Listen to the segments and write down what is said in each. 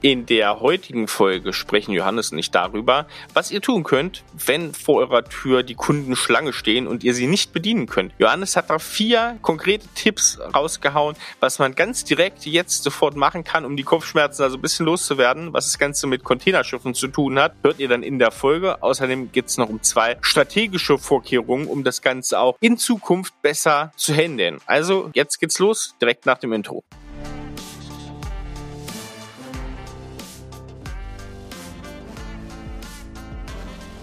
In der heutigen Folge sprechen Johannes und ich darüber, was ihr tun könnt, wenn vor eurer Tür die Kunden Schlange stehen und ihr sie nicht bedienen könnt. Johannes hat da vier konkrete Tipps rausgehauen, was man ganz direkt jetzt sofort machen kann, um die Kopfschmerzen also ein bisschen loszuwerden, was das Ganze mit Containerschiffen zu tun hat, hört ihr dann in der Folge. Außerdem geht es noch um zwei strategische Vorkehrungen, um das Ganze auch in Zukunft besser zu handeln. Also jetzt geht's los, direkt nach dem Intro.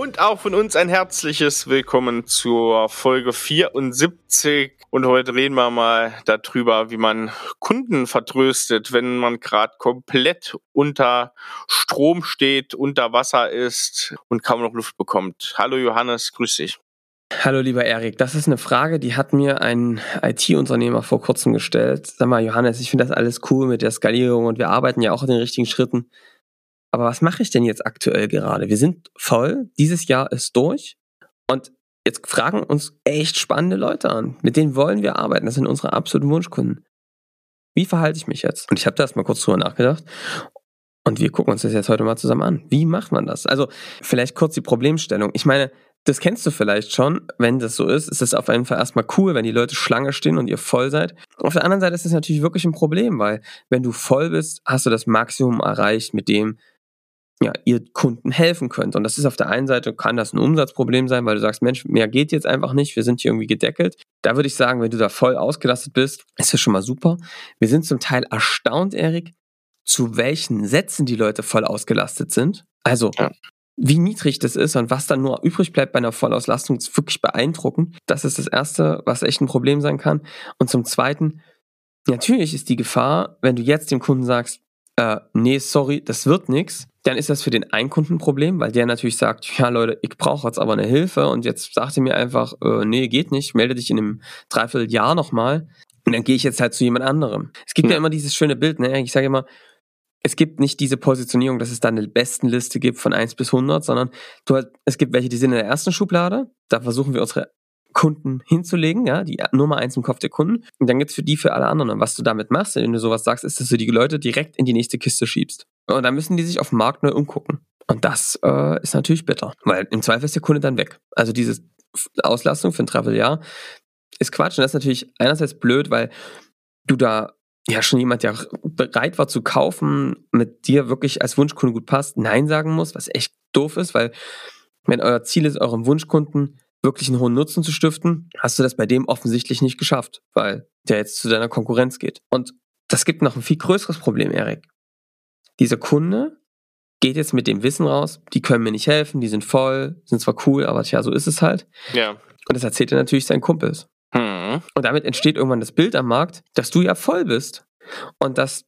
Und auch von uns ein herzliches Willkommen zur Folge 74. Und heute reden wir mal darüber, wie man Kunden vertröstet, wenn man gerade komplett unter Strom steht, unter Wasser ist und kaum noch Luft bekommt. Hallo Johannes, grüß dich. Hallo lieber Erik, das ist eine Frage, die hat mir ein IT-Unternehmer vor kurzem gestellt. Sag mal, Johannes, ich finde das alles cool mit der Skalierung und wir arbeiten ja auch in den richtigen Schritten. Aber was mache ich denn jetzt aktuell gerade? Wir sind voll, dieses Jahr ist durch und Jetzt fragen uns echt spannende Leute an. Mit denen wollen wir arbeiten. Das sind unsere absoluten Wunschkunden. Wie verhalte ich mich jetzt? Und ich habe da erstmal kurz drüber nachgedacht. Und wir gucken uns das jetzt heute mal zusammen an. Wie macht man das? Also vielleicht kurz die Problemstellung. Ich meine, das kennst du vielleicht schon. Wenn das so ist, ist es auf jeden Fall erstmal cool, wenn die Leute Schlange stehen und ihr voll seid. Auf der anderen Seite ist es natürlich wirklich ein Problem, weil wenn du voll bist, hast du das Maximum erreicht mit dem, ja, ihr Kunden helfen könnt. Und das ist auf der einen Seite, kann das ein Umsatzproblem sein, weil du sagst, Mensch, mehr geht jetzt einfach nicht, wir sind hier irgendwie gedeckelt. Da würde ich sagen, wenn du da voll ausgelastet bist, ist das schon mal super. Wir sind zum Teil erstaunt, Erik, zu welchen Sätzen die Leute voll ausgelastet sind. Also, ja. wie niedrig das ist und was dann nur übrig bleibt bei einer Vollauslastung, ist wirklich beeindruckend. Das ist das Erste, was echt ein Problem sein kann. Und zum Zweiten, natürlich ist die Gefahr, wenn du jetzt dem Kunden sagst, äh, nee, sorry, das wird nichts, dann ist das für den einen Kunden ein Problem, weil der natürlich sagt, ja Leute, ich brauche jetzt aber eine Hilfe und jetzt sagt ihr mir einfach, äh, nee, geht nicht, melde dich in einem Dreivierteljahr nochmal und dann gehe ich jetzt halt zu jemand anderem. Es gibt ja, ja immer dieses schöne Bild, ne? ich sage immer, es gibt nicht diese Positionierung, dass es da eine Bestenliste gibt von 1 bis 100, sondern du halt, es gibt welche, die sind in der ersten Schublade, da versuchen wir unsere Kunden hinzulegen, ja, die Nummer eins im Kopf der Kunden. Und dann gibt's für die für alle anderen. Und was du damit machst, wenn du sowas sagst, ist, dass du die Leute direkt in die nächste Kiste schiebst. Und dann müssen die sich auf dem Markt neu umgucken. Und das äh, ist natürlich bitter, weil im Zweifel ist der Kunde dann weg. Also diese Auslastung für ein Traveljahr ist Quatsch. Und das ist natürlich einerseits blöd, weil du da ja schon jemand, der bereit war zu kaufen, mit dir wirklich als Wunschkunde gut passt, Nein sagen muss, was echt doof ist, weil wenn euer Ziel ist, eurem Wunschkunden wirklich einen hohen Nutzen zu stiften, hast du das bei dem offensichtlich nicht geschafft, weil der jetzt zu deiner Konkurrenz geht. Und das gibt noch ein viel größeres Problem, Erik dieser Kunde geht jetzt mit dem Wissen raus, die können mir nicht helfen, die sind voll, sind zwar cool, aber tja, so ist es halt. Ja. Und das erzählt er natürlich seinen Kumpels. Hm. Und damit entsteht irgendwann das Bild am Markt, dass du ja voll bist und dass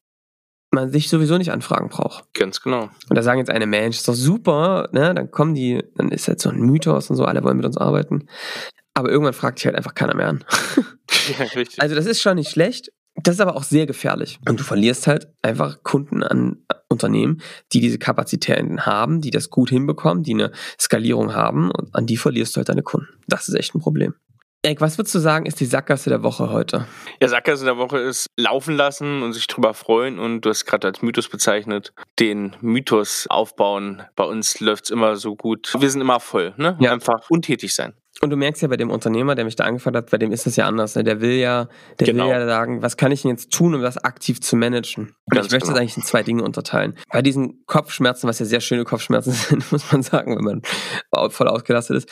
man sich sowieso nicht anfragen braucht. Ganz genau. Und da sagen jetzt eine Mensch, ist doch super, ne? Dann kommen die, dann ist jetzt so ein Mythos und so, alle wollen mit uns arbeiten. Aber irgendwann fragt sich halt einfach keiner mehr an. Ja, richtig. Also das ist schon nicht schlecht, das ist aber auch sehr gefährlich. Und du verlierst halt einfach Kunden an Unternehmen, die diese Kapazitäten haben, die das gut hinbekommen, die eine Skalierung haben und an die verlierst du halt deine Kunden. Das ist echt ein Problem. Erik, was würdest du sagen, ist die Sackgasse der Woche heute? Ja, Sackgasse der Woche ist laufen lassen und sich drüber freuen und du hast gerade als Mythos bezeichnet, den Mythos aufbauen. Bei uns läuft's immer so gut. Wir sind immer voll, ne? Ja. Einfach untätig sein. Und du merkst ja bei dem Unternehmer, der mich da angefragt hat, bei dem ist das ja anders. Ne? Der will ja, der genau. will ja sagen, was kann ich denn jetzt tun, um das aktiv zu managen? Und Ganz ich möchte genau. das eigentlich in zwei Dinge unterteilen. Bei diesen Kopfschmerzen, was ja sehr schöne Kopfschmerzen sind, muss man sagen, wenn man voll ausgelastet ist,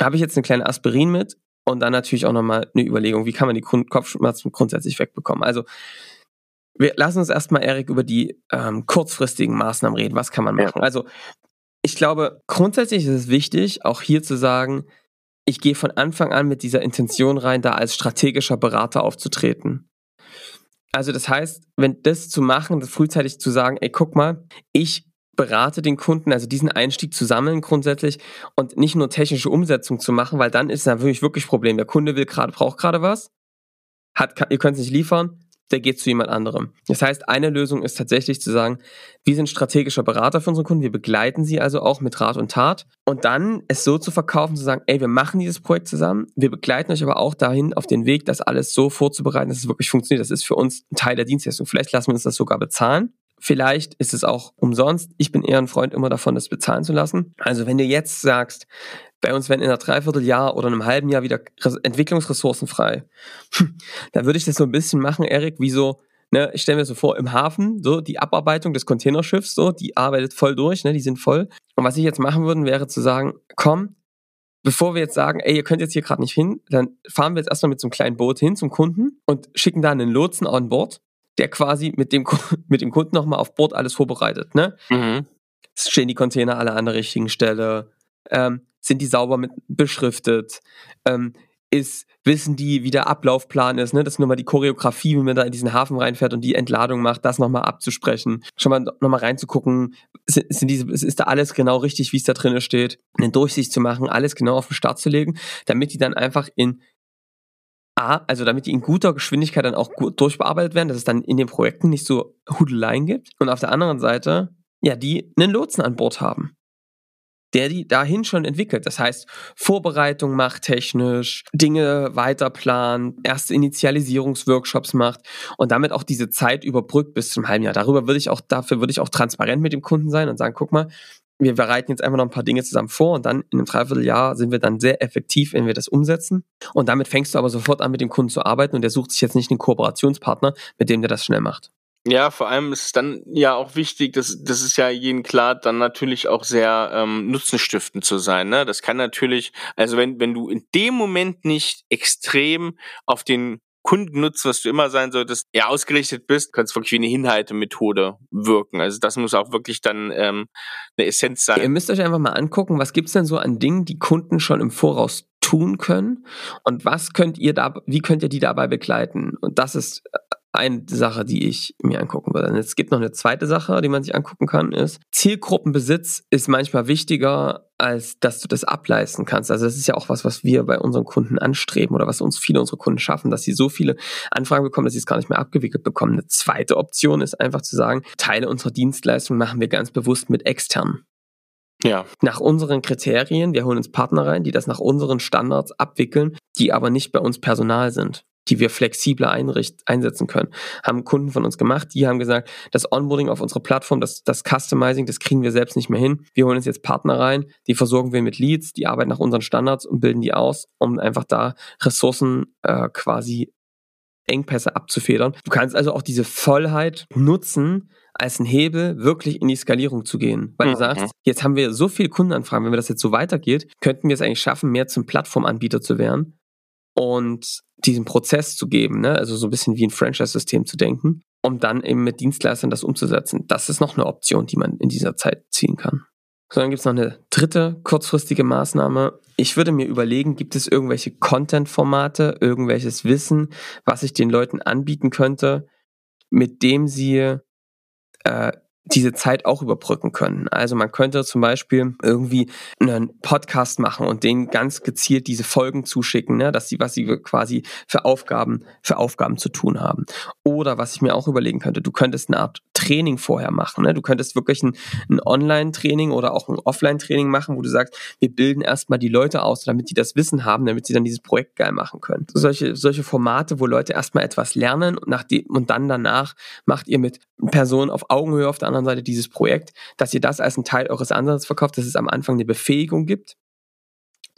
habe ich jetzt eine kleine Aspirin mit und dann natürlich auch nochmal eine Überlegung, wie kann man die Kopfschmerzen grundsätzlich wegbekommen. Also wir lassen uns erstmal, Erik, über die ähm, kurzfristigen Maßnahmen reden. Was kann man machen? Ja. Also ich glaube, grundsätzlich ist es wichtig, auch hier zu sagen, ich gehe von Anfang an mit dieser Intention rein, da als strategischer Berater aufzutreten. Also das heißt, wenn das zu machen, das frühzeitig zu sagen, ey, guck mal, ich berate den Kunden, also diesen Einstieg zu sammeln grundsätzlich und nicht nur technische Umsetzung zu machen, weil dann ist natürlich wirklich Problem. Der Kunde will gerade, braucht gerade was, hat, ihr könnt es nicht liefern, der geht zu jemand anderem. Das heißt, eine Lösung ist tatsächlich zu sagen, wir sind strategischer Berater für unsere Kunden, wir begleiten sie also auch mit Rat und Tat und dann es so zu verkaufen, zu sagen, ey, wir machen dieses Projekt zusammen, wir begleiten euch aber auch dahin auf den Weg, das alles so vorzubereiten, dass es wirklich funktioniert. Das ist für uns ein Teil der Dienstleistung. Vielleicht lassen wir uns das sogar bezahlen. Vielleicht ist es auch umsonst. Ich bin eher ein Freund immer davon, das bezahlen zu lassen. Also wenn du jetzt sagst, bei uns werden in einer Dreivierteljahr oder einem halben Jahr wieder Entwicklungsressourcen frei, dann würde ich das so ein bisschen machen, Erik, wie so, ne, ich stelle mir so vor, im Hafen, so die Abarbeitung des Containerschiffs, so, die arbeitet voll durch, ne, die sind voll. Und was ich jetzt machen würde, wäre zu sagen, komm, bevor wir jetzt sagen, ey, ihr könnt jetzt hier gerade nicht hin, dann fahren wir jetzt erstmal mit so einem kleinen Boot hin zum Kunden und schicken da einen Lotsen an Bord der quasi mit dem, mit dem Kunden nochmal auf Bord alles vorbereitet. Ne? Mhm. Stehen die Container alle an der richtigen Stelle? Ähm, sind die sauber mit beschriftet? Ähm, ist, wissen die, wie der Ablaufplan ist, ne? Das ist nochmal die Choreografie, wie man da in diesen Hafen reinfährt und die Entladung macht, das nochmal abzusprechen, schon mal nochmal reinzugucken, sind, sind diese, ist da alles genau richtig, wie es da drin steht, eine Durchsicht zu machen, alles genau auf den Start zu legen, damit die dann einfach in A, also damit die in guter Geschwindigkeit dann auch gut durchbearbeitet werden, dass es dann in den Projekten nicht so Hudeleien gibt. Und auf der anderen Seite, ja, die einen Lotsen an Bord haben, der die dahin schon entwickelt. Das heißt, Vorbereitung macht technisch, Dinge weiterplant, erste Initialisierungsworkshops macht und damit auch diese Zeit überbrückt bis zum halben Jahr. Darüber würde ich auch, dafür würde ich auch transparent mit dem Kunden sein und sagen, guck mal, wir bereiten jetzt einfach noch ein paar Dinge zusammen vor und dann in einem Dreivierteljahr sind wir dann sehr effektiv, wenn wir das umsetzen. Und damit fängst du aber sofort an, mit dem Kunden zu arbeiten und der sucht sich jetzt nicht einen Kooperationspartner, mit dem der das schnell macht. Ja, vor allem ist es dann ja auch wichtig, dass das ist ja jeden klar, dann natürlich auch sehr ähm, nutzenstiftend zu sein. Ne? Das kann natürlich, also wenn, wenn du in dem Moment nicht extrem auf den Kundennutz, was du immer sein solltest, ja ausgerichtet bist, kann es wirklich wie eine Hinhaltemethode wirken. Also das muss auch wirklich dann ähm, eine Essenz sein. Ihr müsst euch einfach mal angucken, was gibt's denn so an Dingen, die Kunden schon im Voraus tun können und was könnt ihr da, wie könnt ihr die dabei begleiten? Und das ist äh, eine Sache, die ich mir angucken würde. Und es gibt noch eine zweite Sache, die man sich angucken kann, ist Zielgruppenbesitz ist manchmal wichtiger, als dass du das ableisten kannst. Also das ist ja auch was, was wir bei unseren Kunden anstreben oder was uns viele unserer Kunden schaffen, dass sie so viele Anfragen bekommen, dass sie es gar nicht mehr abgewickelt bekommen. Eine zweite Option ist einfach zu sagen, Teile unserer Dienstleistung machen wir ganz bewusst mit externen. Ja. Nach unseren Kriterien, wir holen uns Partner rein, die das nach unseren Standards abwickeln, die aber nicht bei uns Personal sind die wir flexibler einricht, einsetzen können. Haben Kunden von uns gemacht, die haben gesagt, das Onboarding auf unserer Plattform, das, das Customizing, das kriegen wir selbst nicht mehr hin. Wir holen uns jetzt Partner rein, die versorgen wir mit Leads, die arbeiten nach unseren Standards und bilden die aus, um einfach da Ressourcen äh, quasi Engpässe abzufedern. Du kannst also auch diese Vollheit nutzen, als ein Hebel wirklich in die Skalierung zu gehen. Weil mhm. du sagst, jetzt haben wir so viele Kundenanfragen, wenn wir das jetzt so weitergeht, könnten wir es eigentlich schaffen, mehr zum Plattformanbieter zu werden und diesen Prozess zu geben, ne? also so ein bisschen wie ein Franchise-System zu denken, um dann eben mit Dienstleistern das umzusetzen. Das ist noch eine Option, die man in dieser Zeit ziehen kann. So, dann gibt es noch eine dritte kurzfristige Maßnahme. Ich würde mir überlegen, gibt es irgendwelche Content-Formate, irgendwelches Wissen, was ich den Leuten anbieten könnte, mit dem sie äh, diese Zeit auch überbrücken können. Also man könnte zum Beispiel irgendwie einen Podcast machen und denen ganz gezielt diese Folgen zuschicken, ne, dass sie, was sie quasi für Aufgaben, für Aufgaben zu tun haben. Oder was ich mir auch überlegen könnte, du könntest eine Art Training vorher machen. Ne? Du könntest wirklich ein, ein Online-Training oder auch ein Offline-Training machen, wo du sagst, wir bilden erstmal die Leute aus, damit die das Wissen haben, damit sie dann dieses Projekt geil machen können. Solche, solche Formate, wo Leute erstmal etwas lernen und, nach die, und dann danach macht ihr mit Personen auf Augenhöhe auf der anderen Seite dieses Projekt, dass ihr das als ein Teil eures Ansatzes verkauft, dass es am Anfang eine Befähigung gibt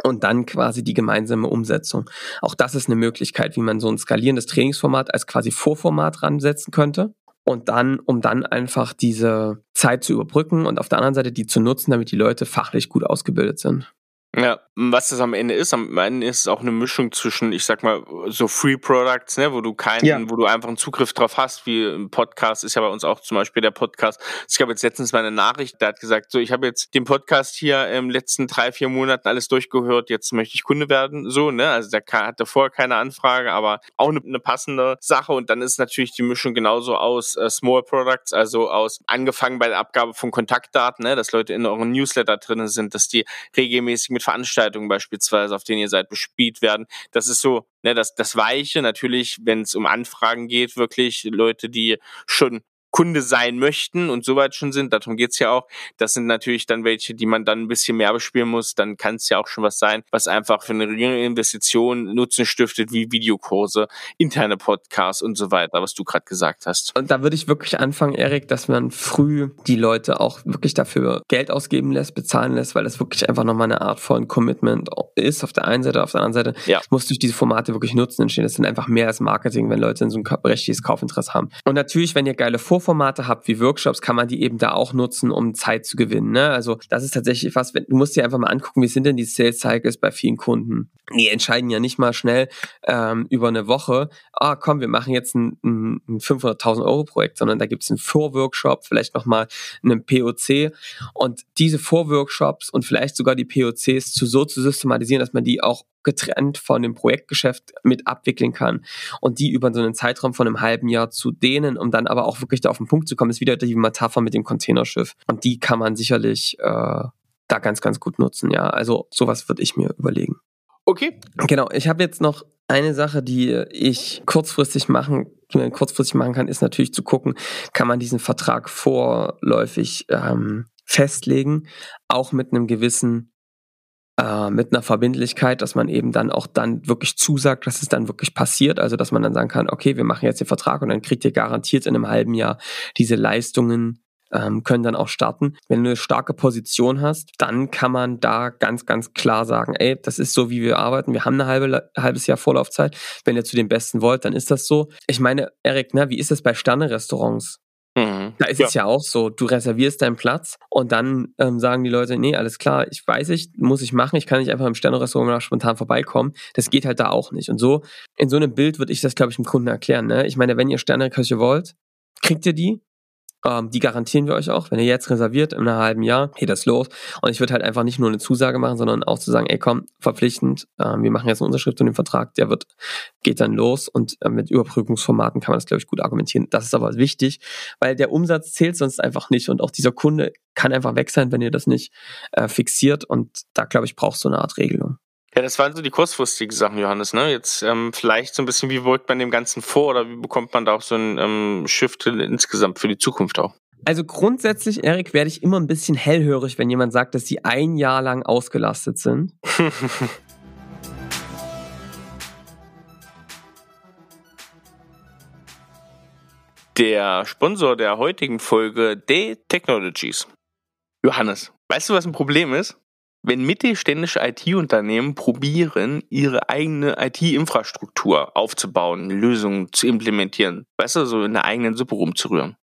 und dann quasi die gemeinsame Umsetzung. Auch das ist eine Möglichkeit, wie man so ein skalierendes Trainingsformat als quasi Vorformat ransetzen könnte. Und dann, um dann einfach diese Zeit zu überbrücken und auf der anderen Seite die zu nutzen, damit die Leute fachlich gut ausgebildet sind. Ja, was das am Ende ist. Am Ende ist es auch eine Mischung zwischen, ich sag mal, so Free Products, ne, wo du keinen, ja. wo du einfach einen Zugriff drauf hast, wie ein Podcast ist ja bei uns auch zum Beispiel der Podcast. Ich habe jetzt letztens mal eine Nachricht, der hat gesagt, so, ich habe jetzt den Podcast hier im letzten drei, vier Monaten alles durchgehört, jetzt möchte ich Kunde werden, so, ne, also der hatte vorher keine Anfrage, aber auch eine, eine passende Sache und dann ist natürlich die Mischung genauso aus äh, Small Products, also aus angefangen bei der Abgabe von Kontaktdaten, ne, dass Leute in euren Newsletter drinnen sind, dass die regelmäßig mit Veranstaltungen Veranstaltungen beispielsweise, auf denen ihr seid, bespielt werden. Das ist so, ne, das, das Weiche natürlich, wenn es um Anfragen geht, wirklich Leute, die schon Kunde sein möchten und soweit schon sind, darum geht's ja auch. Das sind natürlich dann welche, die man dann ein bisschen mehr bespielen muss. Dann kann es ja auch schon was sein, was einfach für eine geringe Investition Nutzen stiftet, wie Videokurse, interne Podcasts und so weiter, was du gerade gesagt hast. Und da würde ich wirklich anfangen, Erik, dass man früh die Leute auch wirklich dafür Geld ausgeben lässt, bezahlen lässt, weil das wirklich einfach nochmal eine Art von Commitment ist auf der einen Seite, auf der anderen Seite. Ja. muss durch diese Formate wirklich Nutzen entstehen. Das sind einfach mehr als Marketing, wenn Leute in so ein richtiges Kaufinteresse haben. Und natürlich, wenn ihr geile Vor Formate habt wie Workshops, kann man die eben da auch nutzen, um Zeit zu gewinnen. Ne? Also das ist tatsächlich was, wenn, du musst dir einfach mal angucken, wie sind denn die Sales Cycles bei vielen Kunden. Die entscheiden ja nicht mal schnell ähm, über eine Woche, ah komm, wir machen jetzt ein, ein, ein 500.000 Euro Projekt, sondern da gibt es einen Vorworkshop, vielleicht nochmal einen POC und diese Vorworkshops und vielleicht sogar die POCs zu so zu systematisieren, dass man die auch getrennt von dem Projektgeschäft mit abwickeln kann und die über so einen Zeitraum von einem halben Jahr zu dehnen, um dann aber auch wirklich da auf den Punkt zu kommen, ist wieder die Metapher mit dem Containerschiff. Und die kann man sicherlich äh, da ganz, ganz gut nutzen, ja. Also sowas würde ich mir überlegen. Okay. Genau, ich habe jetzt noch eine Sache, die ich kurzfristig machen, man kurzfristig machen kann, ist natürlich zu gucken, kann man diesen Vertrag vorläufig ähm, festlegen, auch mit einem gewissen äh, mit einer Verbindlichkeit, dass man eben dann auch dann wirklich zusagt, dass es dann wirklich passiert. Also dass man dann sagen kann, okay, wir machen jetzt den Vertrag und dann kriegt ihr garantiert in einem halben Jahr diese Leistungen ähm, können dann auch starten. Wenn du eine starke Position hast, dann kann man da ganz, ganz klar sagen, ey, das ist so, wie wir arbeiten. Wir haben ein halbe, halbes Jahr Vorlaufzeit. Wenn ihr zu den Besten wollt, dann ist das so. Ich meine, Erik, ne, wie ist es bei Sterne-Restaurants? Mhm. Da ist ja. es ja auch so, du reservierst deinen Platz und dann ähm, sagen die Leute, nee, alles klar, ich weiß ich, muss ich machen, ich kann nicht einfach im Sternerestaurant spontan vorbeikommen. Das geht halt da auch nicht. Und so, in so einem Bild würde ich das, glaube ich, dem Kunden erklären. Ne? Ich meine, wenn ihr Sterneköche wollt, kriegt ihr die, ähm, die garantieren wir euch auch. Wenn ihr jetzt reserviert in einem halben Jahr, geht das los. Und ich würde halt einfach nicht nur eine Zusage machen, sondern auch zu sagen, ey komm, verpflichtend, ähm, wir machen jetzt eine Unterschrift und den Vertrag, der wird, geht dann los und äh, mit Überprüfungsformaten kann man das, glaube ich, gut argumentieren. Das ist aber wichtig, weil der Umsatz zählt sonst einfach nicht und auch dieser Kunde kann einfach weg sein, wenn ihr das nicht äh, fixiert und da, glaube ich, brauchst du eine Art Regelung. Ja, das waren so die kurzfristigen Sachen, Johannes. Ne? Jetzt ähm, vielleicht so ein bisschen, wie wirkt man dem Ganzen vor oder wie bekommt man da auch so ein ähm, Shift insgesamt für die Zukunft auch? Also grundsätzlich, Erik, werde ich immer ein bisschen hellhörig, wenn jemand sagt, dass sie ein Jahr lang ausgelastet sind. der Sponsor der heutigen Folge, Day Technologies. Johannes, weißt du, was ein Problem ist? Wenn mittelständische IT-Unternehmen probieren, ihre eigene IT-Infrastruktur aufzubauen, Lösungen zu implementieren, weißt du, so in der eigenen Suppe rumzurühren.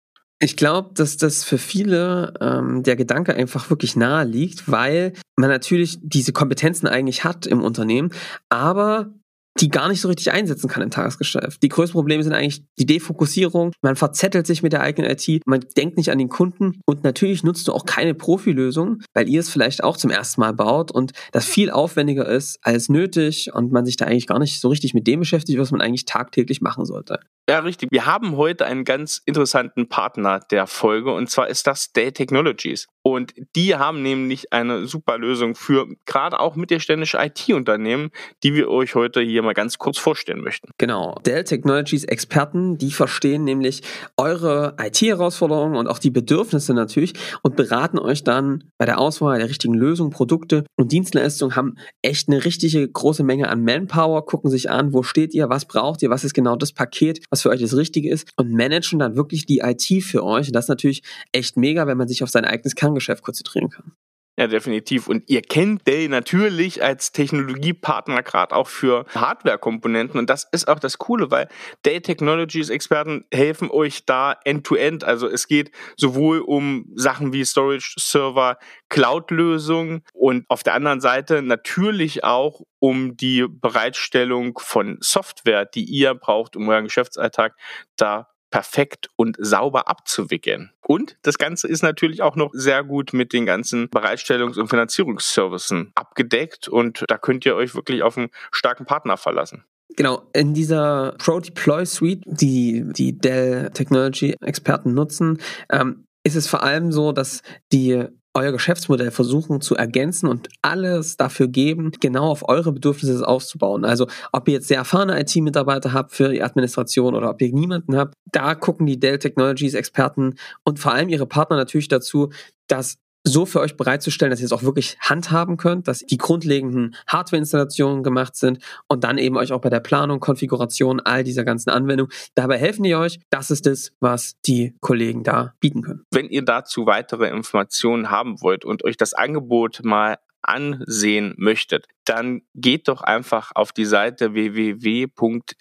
Ich glaube, dass das für viele ähm, der Gedanke einfach wirklich nahe liegt, weil man natürlich diese Kompetenzen eigentlich hat im Unternehmen, aber die gar nicht so richtig einsetzen kann im Tagesgeschäft. Die größten Probleme sind eigentlich die Defokussierung. Man verzettelt sich mit der eigenen IT, man denkt nicht an den Kunden und natürlich nutzt du auch keine Profilösung, weil ihr es vielleicht auch zum ersten Mal baut und das viel aufwendiger ist als nötig und man sich da eigentlich gar nicht so richtig mit dem beschäftigt, was man eigentlich tagtäglich machen sollte. Ja, richtig. Wir haben heute einen ganz interessanten Partner der Folge und zwar ist das Dell Technologies. Und die haben nämlich eine super Lösung für gerade auch mittelständische IT-Unternehmen, die wir euch heute hier mal ganz kurz vorstellen möchten. Genau. Dell Technologies Experten, die verstehen nämlich eure IT-Herausforderungen und auch die Bedürfnisse natürlich und beraten euch dann bei der Auswahl der richtigen Lösung, Produkte und Dienstleistungen, haben echt eine richtige große Menge an Manpower, gucken sich an, wo steht ihr, was braucht ihr, was ist genau das Paket, was für euch das Richtige ist und managen dann wirklich die IT für euch. Und das ist natürlich echt mega, wenn man sich auf sein eigenes Kerngeschäft konzentrieren kann. Ja, definitiv. Und ihr kennt Dell natürlich als Technologiepartner gerade auch für Hardware-Komponenten. Und das ist auch das Coole, weil Dell Technologies Experten helfen euch da end-to-end. -End. Also es geht sowohl um Sachen wie Storage, Server, Cloud-Lösungen und auf der anderen Seite natürlich auch um die Bereitstellung von Software, die ihr braucht, um euren Geschäftsalltag da perfekt und sauber abzuwickeln. Und das Ganze ist natürlich auch noch sehr gut mit den ganzen Bereitstellungs- und Finanzierungsservicen abgedeckt und da könnt ihr euch wirklich auf einen starken Partner verlassen. Genau, in dieser Pro Deploy Suite, die die Dell Technology Experten nutzen, ähm, ist es vor allem so, dass die euer Geschäftsmodell versuchen zu ergänzen und alles dafür geben, genau auf eure Bedürfnisse aufzubauen. Also ob ihr jetzt sehr erfahrene IT-Mitarbeiter habt für die Administration oder ob ihr niemanden habt, da gucken die Dell Technologies Experten und vor allem ihre Partner natürlich dazu, dass so für euch bereitzustellen, dass ihr es auch wirklich handhaben könnt, dass die grundlegenden Hardware-Installationen gemacht sind und dann eben euch auch bei der Planung, Konfiguration all dieser ganzen Anwendungen. Dabei helfen die euch. Das ist es, was die Kollegen da bieten können. Wenn ihr dazu weitere Informationen haben wollt und euch das Angebot mal ansehen möchtet, dann geht doch einfach auf die Seite www.dell.de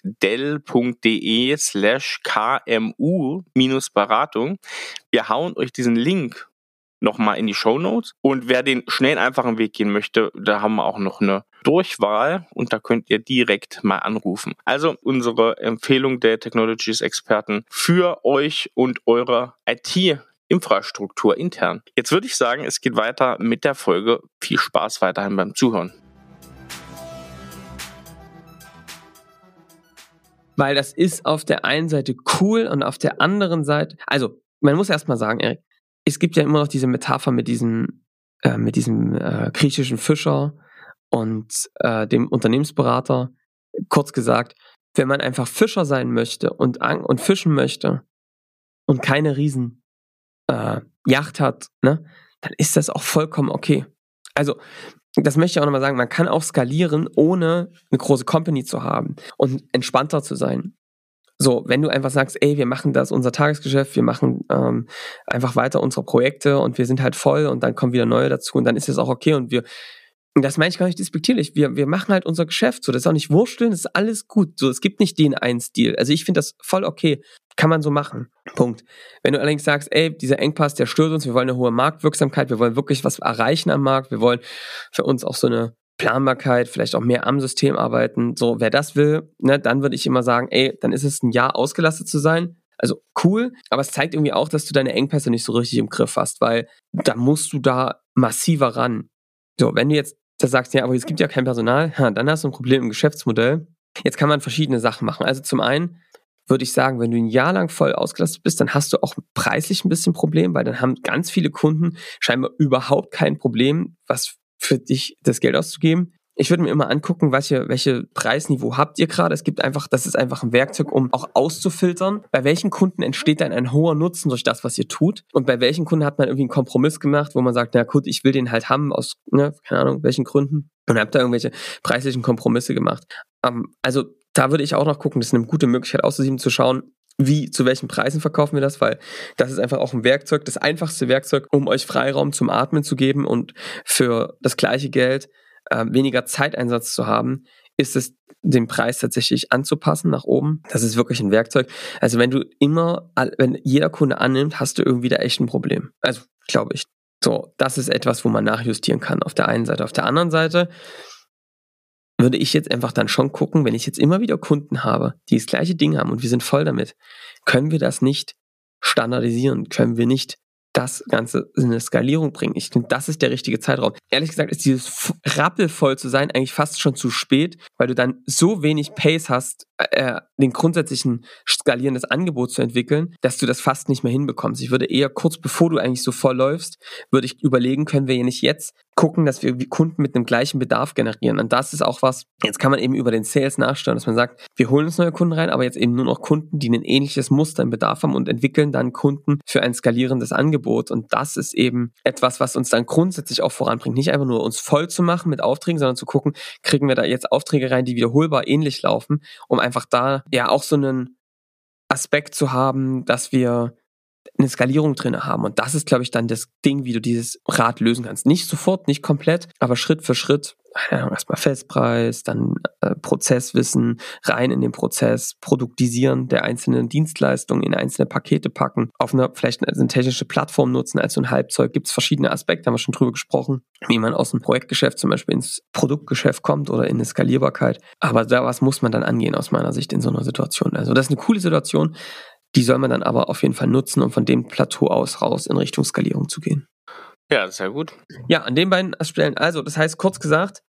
slash kmu-beratung. Wir hauen euch diesen Link nochmal in die Show Notes. Und wer den schnell einfachen Weg gehen möchte, da haben wir auch noch eine Durchwahl und da könnt ihr direkt mal anrufen. Also unsere Empfehlung der Technologies Experten für euch und eure IT Infrastruktur intern. Jetzt würde ich sagen, es geht weiter mit der Folge. Viel Spaß weiterhin beim Zuhören. Weil das ist auf der einen Seite cool und auf der anderen Seite, also man muss erstmal sagen, Erik, es gibt ja immer noch diese Metapher mit diesem, äh, mit diesem äh, griechischen Fischer und äh, dem Unternehmensberater. Kurz gesagt, wenn man einfach Fischer sein möchte und, und fischen möchte und keine riesen äh, Yacht hat, ne, dann ist das auch vollkommen okay. Also, das möchte ich auch nochmal sagen, man kann auch skalieren, ohne eine große Company zu haben und entspannter zu sein. So, wenn du einfach sagst, ey, wir machen das, unser Tagesgeschäft, wir machen ähm, einfach weiter unsere Projekte und wir sind halt voll und dann kommen wieder neue dazu und dann ist es auch okay und wir, das meine ich gar nicht despektierlich, wir, wir machen halt unser Geschäft, so, das ist auch nicht wursteln, das ist alles gut, so, es gibt nicht den einen Stil, also ich finde das voll okay, kann man so machen, Punkt. Wenn du allerdings sagst, ey, dieser Engpass, der stört uns, wir wollen eine hohe Marktwirksamkeit, wir wollen wirklich was erreichen am Markt, wir wollen für uns auch so eine Planbarkeit, vielleicht auch mehr am System arbeiten. So, wer das will, ne, dann würde ich immer sagen, ey, dann ist es ein Jahr ausgelastet zu sein. Also cool, aber es zeigt irgendwie auch, dass du deine Engpässe nicht so richtig im Griff hast, weil da musst du da massiver ran. So, wenn du jetzt da sagst, ja, aber es gibt ja kein Personal, dann hast du ein Problem im Geschäftsmodell. Jetzt kann man verschiedene Sachen machen. Also zum einen würde ich sagen, wenn du ein Jahr lang voll ausgelastet bist, dann hast du auch preislich ein bisschen Problem, weil dann haben ganz viele Kunden scheinbar überhaupt kein Problem, was für dich das Geld auszugeben. Ich würde mir immer angucken, welche, welche Preisniveau habt ihr gerade. Es gibt einfach, das ist einfach ein Werkzeug, um auch auszufiltern, bei welchen Kunden entsteht dann ein hoher Nutzen durch das, was ihr tut. Und bei welchen Kunden hat man irgendwie einen Kompromiss gemacht, wo man sagt, na gut, ich will den halt haben aus, ne, keine Ahnung, welchen Gründen. Und habt da irgendwelche preislichen Kompromisse gemacht. Ähm, also da würde ich auch noch gucken, das ist eine gute Möglichkeit auszusieben, zu schauen, wie, zu welchen Preisen verkaufen wir das, weil das ist einfach auch ein Werkzeug, das einfachste Werkzeug, um euch Freiraum zum Atmen zu geben und für das gleiche Geld äh, weniger Zeiteinsatz zu haben, ist es, den Preis tatsächlich anzupassen nach oben. Das ist wirklich ein Werkzeug. Also wenn du immer, wenn jeder Kunde annimmt, hast du irgendwie da echt ein Problem. Also glaube ich. So, das ist etwas, wo man nachjustieren kann auf der einen Seite. Auf der anderen Seite würde ich jetzt einfach dann schon gucken, wenn ich jetzt immer wieder Kunden habe, die das gleiche Ding haben und wir sind voll damit, können wir das nicht standardisieren? Können wir nicht das Ganze in eine Skalierung bringen. Ich finde, das ist der richtige Zeitraum. Ehrlich gesagt ist dieses rappelvoll zu sein eigentlich fast schon zu spät, weil du dann so wenig Pace hast, äh, den grundsätzlichen Skalieren des Angebots zu entwickeln, dass du das fast nicht mehr hinbekommst. Ich würde eher kurz bevor du eigentlich so voll läufst, würde ich überlegen, können wir ja nicht jetzt gucken, dass wir Kunden mit einem gleichen Bedarf generieren. Und das ist auch was, jetzt kann man eben über den Sales nachstellen, dass man sagt, wir holen uns neue Kunden rein, aber jetzt eben nur noch Kunden, die ein ähnliches Muster im Bedarf haben und entwickeln dann Kunden für ein skalierendes Angebot. Und das ist eben etwas, was uns dann grundsätzlich auch voranbringt. Nicht einfach nur uns voll zu machen mit Aufträgen, sondern zu gucken, kriegen wir da jetzt Aufträge rein, die wiederholbar ähnlich laufen, um einfach da ja auch so einen Aspekt zu haben, dass wir eine Skalierung drin haben. Und das ist, glaube ich, dann das Ding, wie du dieses Rad lösen kannst. Nicht sofort, nicht komplett, aber Schritt für Schritt. Erstmal Festpreis, dann äh, Prozesswissen, rein in den Prozess, Produktisieren der einzelnen Dienstleistungen in einzelne Pakete packen, auf einer vielleicht eine technische Plattform nutzen als so ein Halbzeug. Gibt es verschiedene Aspekte, haben wir schon drüber gesprochen, wie man aus dem Projektgeschäft zum Beispiel ins Produktgeschäft kommt oder in eine Skalierbarkeit. Aber da was muss man dann angehen aus meiner Sicht in so einer Situation. Also das ist eine coole Situation. Die soll man dann aber auf jeden Fall nutzen, um von dem Plateau aus raus in Richtung Skalierung zu gehen. Ja, sehr gut. Ja, an den beiden Stellen. Also, das heißt, kurz gesagt,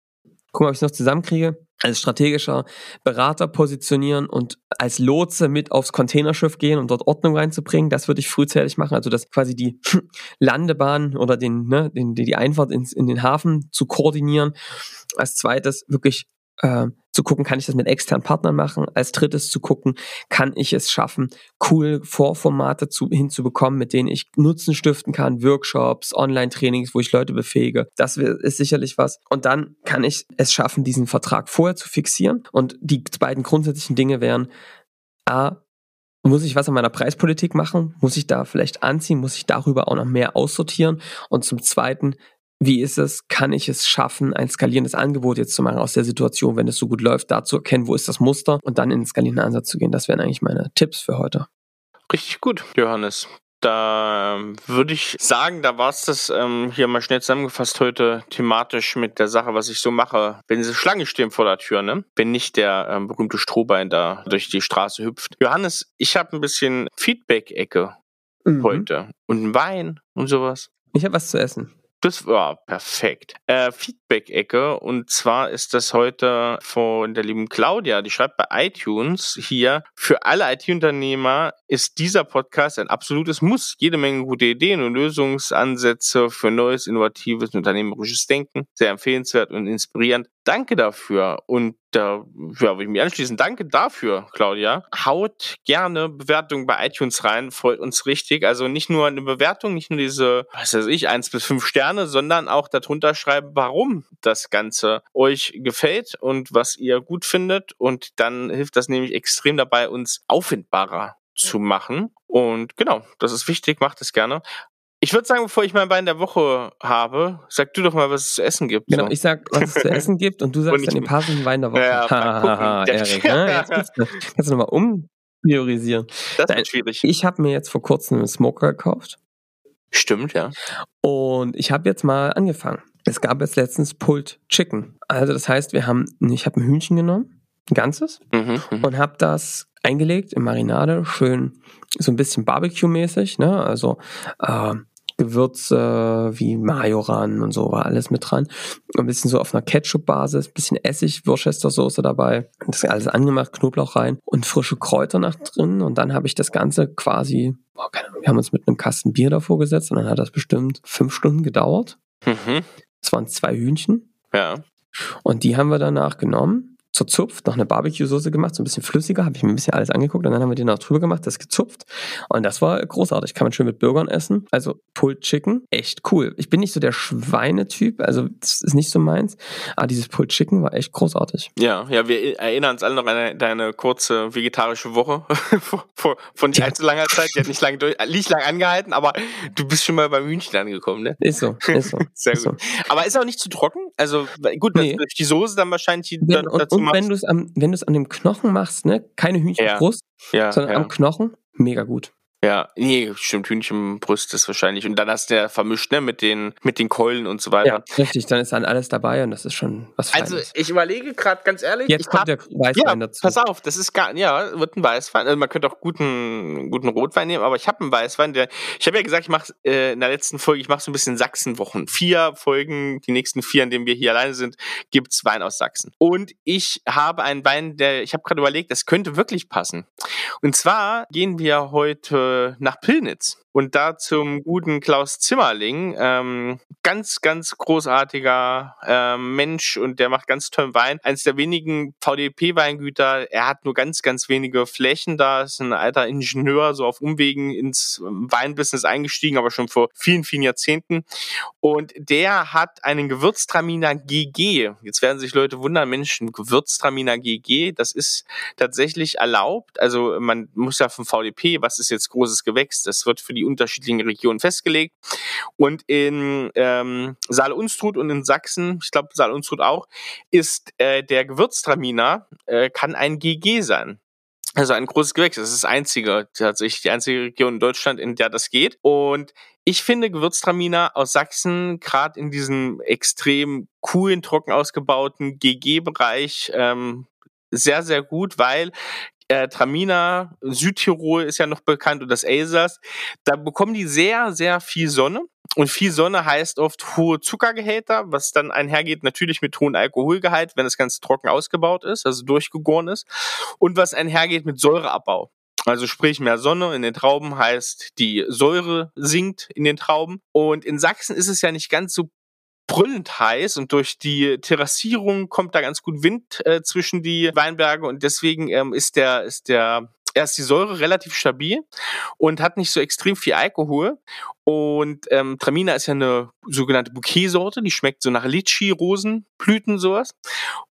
gucken, ob ich es noch zusammenkriege. Als strategischer Berater positionieren und als Lotse mit aufs Containerschiff gehen, um dort Ordnung reinzubringen. Das würde ich frühzeitig machen. Also, das quasi die Landebahn oder den, ne, den, die Einfahrt ins, in den Hafen zu koordinieren. Als zweites wirklich äh, zu gucken, kann ich das mit externen Partnern machen? Als drittes zu gucken, kann ich es schaffen, cool Vorformate zu, hinzubekommen, mit denen ich Nutzen stiften kann, Workshops, Online-Trainings, wo ich Leute befähige. Das ist sicherlich was. Und dann kann ich es schaffen, diesen Vertrag vorher zu fixieren. Und die beiden grundsätzlichen Dinge wären, A, muss ich was an meiner Preispolitik machen? Muss ich da vielleicht anziehen? Muss ich darüber auch noch mehr aussortieren? Und zum Zweiten, wie ist es, kann ich es schaffen, ein skalierendes Angebot jetzt zu machen aus der Situation, wenn es so gut läuft, da zu erkennen, wo ist das Muster und dann in den skalierenden Ansatz zu gehen. Das wären eigentlich meine Tipps für heute. Richtig gut, Johannes. Da ähm, würde ich sagen, da war es das ähm, hier mal schnell zusammengefasst heute thematisch mit der Sache, was ich so mache, wenn diese Schlange stehen vor der Tür, ne? Wenn nicht der ähm, berühmte Strohbein da durch die Straße hüpft. Johannes, ich habe ein bisschen Feedback-Ecke mhm. heute und Wein und sowas. Ich habe was zu essen. Das war perfekt. Äh, Feedback-Ecke und zwar ist das heute von der lieben Claudia, die schreibt bei iTunes hier, für alle IT-Unternehmer ist dieser Podcast ein absolutes Muss. Jede Menge gute Ideen und Lösungsansätze für neues, innovatives, unternehmerisches Denken. Sehr empfehlenswert und inspirierend. Danke dafür und da ja, will ich mich anschließen. Danke dafür, Claudia. Haut gerne Bewertungen bei iTunes rein, freut uns richtig. Also nicht nur eine Bewertung, nicht nur diese, was weiß ich, eins bis fünf Sterne, sondern auch darunter schreiben, warum das Ganze euch gefällt und was ihr gut findet. Und dann hilft das nämlich extrem dabei, uns auffindbarer zu machen. Und genau, das ist wichtig, macht es gerne. Ich würde sagen, bevor ich mein Bein der Woche habe, sag du doch mal, was es zu essen gibt. Genau, so. ich sag, was es zu essen gibt und du sagst und dann den passenden Wein der Woche. Ja, ha, Erik, ne? Jetzt kannst du, kannst du nochmal umpriorisieren. Das ist schwierig. Ich habe mir jetzt vor kurzem einen Smoker gekauft. Stimmt, ja. Und ich habe jetzt mal angefangen. Es gab jetzt letztens Pulled Chicken. Also das heißt, wir haben, ich habe ein Hühnchen genommen, ein ganzes, mhm, mhm. und habe das eingelegt in Marinade, schön so ein bisschen Barbecue-mäßig, ne? Also äh, Gewürze wie Majoran und so war alles mit dran. Ein bisschen so auf einer Ketchup-Basis, ein bisschen Essig, Worcester-Soße dabei. Das alles angemacht, Knoblauch rein und frische Kräuter nach drin. Und dann habe ich das Ganze quasi, oh, keine Ahnung, wir haben uns mit einem Kasten Bier davor gesetzt und dann hat das bestimmt fünf Stunden gedauert. Mhm. Es waren zwei Hühnchen. Ja. Und die haben wir danach genommen zerzupft, noch eine Barbecue-Soße gemacht, so ein bisschen flüssiger, habe ich mir ein bisschen alles angeguckt und dann haben wir den noch drüber gemacht, das gezupft und das war großartig. Kann man schön mit Bürgern essen. Also Pulled Chicken, echt cool. Ich bin nicht so der Schweinetyp, also das ist nicht so meins, aber dieses Pulled Chicken war echt großartig. Ja, ja, wir erinnern uns alle noch an deine kurze vegetarische Woche von nicht allzu langer Zeit, die hat nicht lange durch, nicht lang angehalten, aber du bist schon mal beim Hühnchen angekommen, ne? Ist so, ist so. Sehr ist gut. So. Aber ist auch nicht zu trocken? Also gut, nee. durch die Soße dann wahrscheinlich die, dann dazu und wenn du es am, wenn du es an dem Knochen machst, ne, keine Hühnchenbrust, ja. ja, sondern ja. am Knochen, mega gut. Ja, nee, stimmt, Hühnchenbrust ist wahrscheinlich. Und dann hast du ja vermischt, ne, mit den, mit den Keulen und so weiter. Ja, richtig, dann ist dann alles dabei und das ist schon was also, Feines. Also, ich überlege gerade ganz ehrlich. Jetzt kommt hab, der Weißwein ja, dazu. Pass auf, das ist gar, ja, wird ein Weißwein. Also, man könnte auch guten, guten Rotwein nehmen, aber ich habe einen Weißwein, der, ich habe ja gesagt, ich mache äh, in der letzten Folge, ich mache so ein bisschen Sachsenwochen. Vier Folgen, die nächsten vier, in denen wir hier alleine sind, gibt's Wein aus Sachsen. Und ich habe einen Wein, der, ich habe gerade überlegt, das könnte wirklich passen. Und zwar gehen wir heute nach Pilnitz Chemnitz. Und da zum guten Klaus Zimmerling, ähm, ganz, ganz großartiger ähm, Mensch und der macht ganz tollen Wein. Eines der wenigen VDP-Weingüter. Er hat nur ganz, ganz wenige Flächen da. Ist ein alter Ingenieur, so auf Umwegen ins Weinbusiness eingestiegen, aber schon vor vielen, vielen Jahrzehnten. Und der hat einen Gewürztraminer GG. Jetzt werden sich Leute wundern, Menschen, Gewürztraminer GG, das ist tatsächlich erlaubt. Also man muss ja vom VDP, was ist jetzt großes Gewächs, das wird für die unterschiedlichen Regionen festgelegt. Und in ähm, Saale-Unstrut und in Sachsen, ich glaube Saale-Unstrut auch, ist äh, der Gewürztraminer, äh, kann ein GG sein. Also ein großes Gewächs. Das ist das einzige, tatsächlich die einzige Region in Deutschland, in der das geht. Und ich finde Gewürztraminer aus Sachsen, gerade in diesem extrem coolen, trocken ausgebauten GG-Bereich, ähm, sehr, sehr gut, weil äh, Traminer, Südtirol ist ja noch bekannt und das Elsass, da bekommen die sehr, sehr viel Sonne. Und viel Sonne heißt oft hohe Zuckergehälter, was dann einhergeht natürlich mit hohem Alkoholgehalt, wenn das Ganze trocken ausgebaut ist, also durchgegoren ist. Und was einhergeht mit Säureabbau. Also sprich, mehr Sonne in den Trauben heißt, die Säure sinkt in den Trauben. Und in Sachsen ist es ja nicht ganz so brüllend heiß und durch die Terrassierung kommt da ganz gut Wind äh, zwischen die Weinberge und deswegen ähm, ist der, ist der erst die Säure relativ stabil und hat nicht so extrem viel Alkohol. Und ähm, Tramina ist ja eine sogenannte Bouquet-Sorte, die schmeckt so nach Litschi, Rosenblüten, sowas.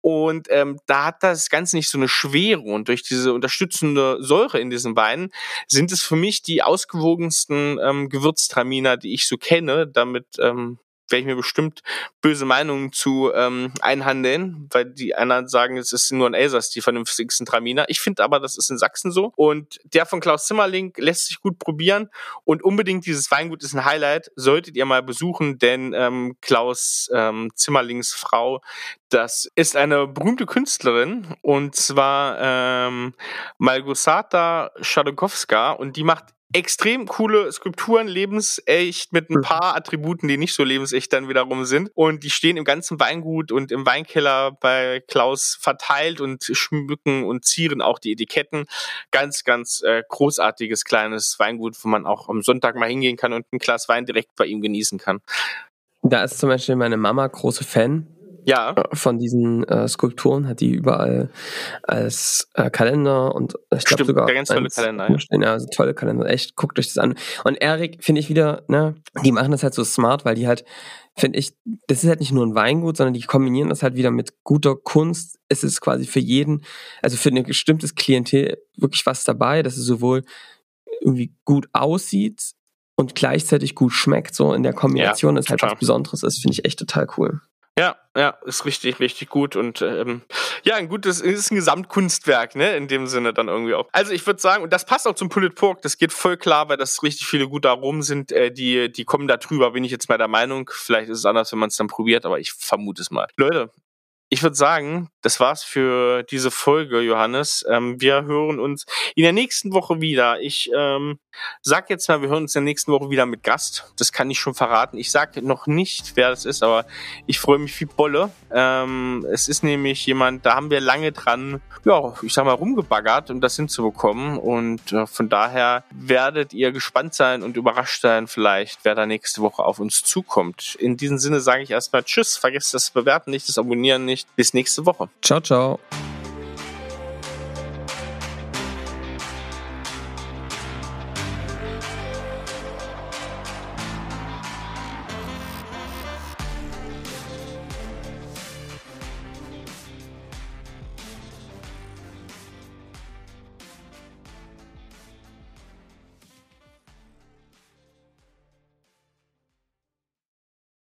Und ähm, da hat das Ganze nicht so eine Schwere und durch diese unterstützende Säure in diesen Weinen sind es für mich die ausgewogensten ähm, Gewürztraminer, die ich so kenne. Damit ähm, werde ich mir bestimmt böse Meinungen zu ähm, einhandeln, weil die anderen sagen, es ist nur ein Elsass die vernünftigsten Traminer. Ich finde aber, das ist in Sachsen so. Und der von Klaus Zimmerling lässt sich gut probieren. Und unbedingt dieses Weingut ist ein Highlight, solltet ihr mal besuchen, denn ähm, Klaus ähm, Zimmerlings Frau, das ist eine berühmte Künstlerin und zwar ähm, Malgosata Schadokowska und die macht extrem coole Skulpturen, lebensecht, mit ein hm. paar Attributen, die nicht so lebensecht dann wiederum sind. Und die stehen im ganzen Weingut und im Weinkeller bei Klaus verteilt und schmücken und zieren auch die Etiketten. Ganz, ganz äh, großartiges kleines Weingut, wo man auch am Sonntag mal hingehen kann und ein Glas Wein direkt bei ihm genießen kann. Da ist zum Beispiel meine Mama große Fan ja. Äh, von diesen äh, Skulpturen hat die überall als äh, Kalender und ich glaube sogar der ganz tolle Kalender. Ja. ja, also tolle Kalender. Echt, guckt euch das an. Und Erik finde ich wieder, ne, die machen das halt so smart, weil die halt, finde ich, das ist halt nicht nur ein Weingut, sondern die kombinieren das halt wieder mit guter Kunst. Es ist quasi für jeden, also für ein bestimmtes Klientel wirklich was dabei, dass es sowohl irgendwie gut aussieht und gleichzeitig gut schmeckt. So in der Kombination ja, ist halt was Besonderes ist, finde ich echt total cool. Ja, ja, ist richtig, richtig gut und ähm, ja, ein gutes, ist ein Gesamtkunstwerk, ne, in dem Sinne dann irgendwie auch. Also ich würde sagen, und das passt auch zum Pulled Pork, das geht voll klar, weil das richtig viele gute Aromen sind, äh, die, die kommen da drüber, bin ich jetzt mal der Meinung. Vielleicht ist es anders, wenn man es dann probiert, aber ich vermute es mal. Leute, ich würde sagen, das war's für diese Folge, Johannes. Ähm, wir hören uns in der nächsten Woche wieder. Ich ähm, sag jetzt mal, wir hören uns in der nächsten Woche wieder mit Gast. Das kann ich schon verraten. Ich sage noch nicht, wer das ist, aber ich freue mich wie Bolle. Ähm, es ist nämlich jemand, da haben wir lange dran, ja, ich sag mal, rumgebaggert, um das hinzubekommen. Und äh, von daher werdet ihr gespannt sein und überrascht sein, vielleicht, wer da nächste Woche auf uns zukommt. In diesem Sinne sage ich erstmal Tschüss, vergesst das Bewerten nicht, das Abonnieren nicht. Bis nächste Woche. Ciao, ciao.